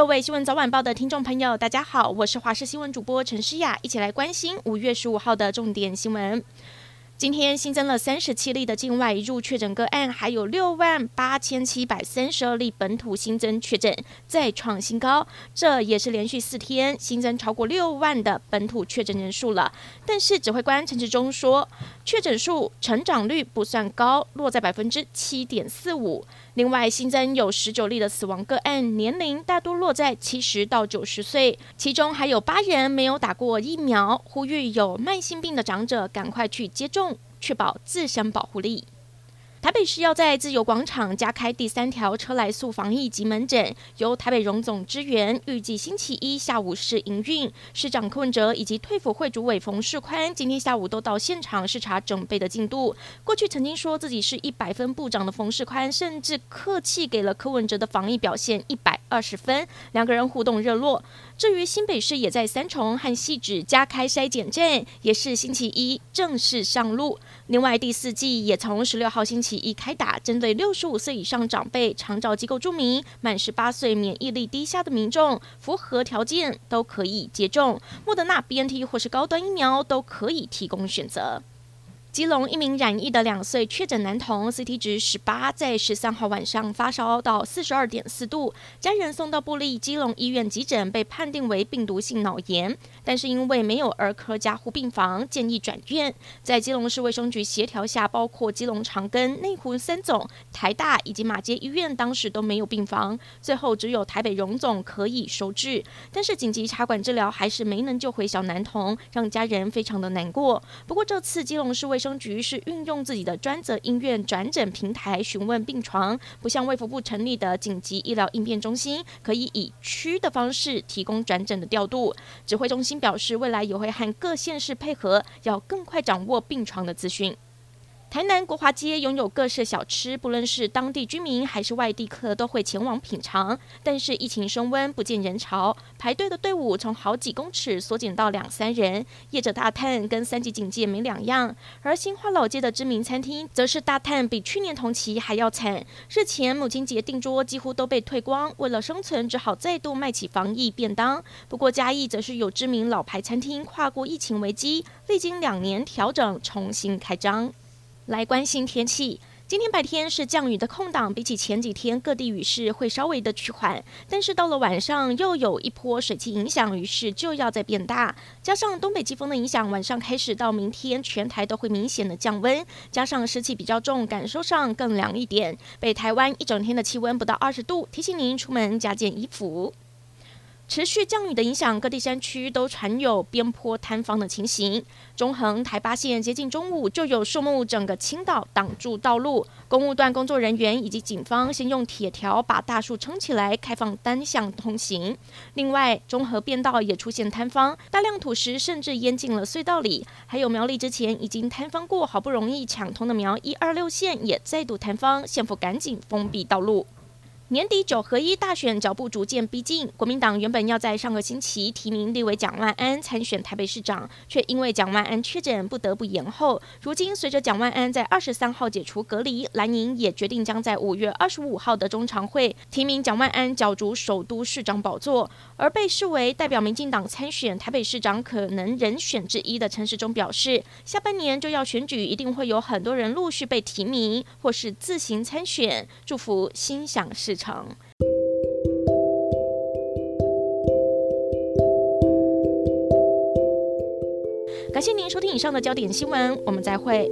各位新闻早晚报的听众朋友，大家好，我是华视新闻主播陈诗雅，一起来关心五月十五号的重点新闻。今天新增了三十七例的境外入确诊个案，还有六万八千七百三十二例本土新增确诊，再创新高。这也是连续四天新增超过六万的本土确诊人数了。但是指挥官陈时中说，确诊数成长率不算高，落在百分之七点四五。另外新增有十九例的死亡个案，年龄大多落在七十到九十岁，其中还有八人没有打过疫苗，呼吁有慢性病的长者赶快去接种。确保自身保护力。台北市要在自由广场加开第三条车来素防疫及门诊，由台北荣总支援，预计星期一下午试营运。市长柯文哲以及退辅会主委冯世宽今天下午都到现场视察准备的进度。过去曾经说自己是一百分部长的冯世宽，甚至客气给了柯文哲的防疫表现一百二十分，两个人互动热络。至于新北市也在三重和汐止加开筛检站，也是星期一正式上路。另外第四季也从十六号星期。一开打，针对六十五岁以上长辈、长照机构住民、满十八岁免疫力低下的民众，符合条件都可以接种。莫德纳、BNT 或是高端疫苗都可以提供选择。基隆一名染疫的两岁确诊男童，CT 值十八，在十三号晚上发烧到四十二点四度，家人送到部立基隆医院急诊，被判定为病毒性脑炎，但是因为没有儿科加护病房，建议转院。在基隆市卫生局协调下，包括基隆长庚、内湖三总、台大以及马偕医院当时都没有病房，最后只有台北荣总可以收治，但是紧急插管治疗还是没能救回小男童，让家人非常的难过。不过这次基隆市卫卫生局是运用自己的专责医院转诊平台询问病床，不像卫福部成立的紧急医疗应变中心，可以以区的方式提供转诊的调度。指挥中心表示，未来也会和各县市配合，要更快掌握病床的资讯。台南国华街拥有各式小吃，不论是当地居民还是外地客都会前往品尝。但是疫情升温，不见人潮，排队的队伍从好几公尺缩减到两三人，业者大叹跟三级警戒没两样。而新华老街的知名餐厅则是大叹比去年同期还要惨，日前母亲节订桌几乎都被退光，为了生存只好再度卖起防疫便当。不过嘉义则是有知名老牌餐厅跨过疫情危机，历经两年调整重新开张。来关心天气，今天白天是降雨的空档，比起前几天各地雨势会稍微的趋缓，但是到了晚上又有一波水汽影响，雨势就要再变大，加上东北季风的影响，晚上开始到明天全台都会明显的降温，加上湿气比较重，感受上更凉一点。北台湾一整天的气温不到二十度，提醒您出门加件衣服。持续降雨的影响，各地山区都传有边坡坍方的情形。中横台八线接近中午就有树木整个倾倒挡住道路，公务段工作人员以及警方先用铁条把大树撑起来，开放单向通行。另外，中和便道也出现坍方，大量土石甚至淹进了隧道里。还有苗栗之前已经坍方过，好不容易抢通的苗一二六线也再度坍方，县府赶紧封闭道路。年底九合一大选脚步逐渐逼近，国民党原本要在上个星期提名立委蒋万安参选台北市长，却因为蒋万安确诊不得不延后。如今随着蒋万安在二十三号解除隔离，蓝营也决定将在五月二十五号的中常会提名蒋万安角逐首都市长宝座。而被视为代表民进党参选台北市长可能人选之一的陈时中表示，下半年就要选举，一定会有很多人陆续被提名或是自行参选，祝福心想事成。感谢您收听以上的焦点新闻，我们再会。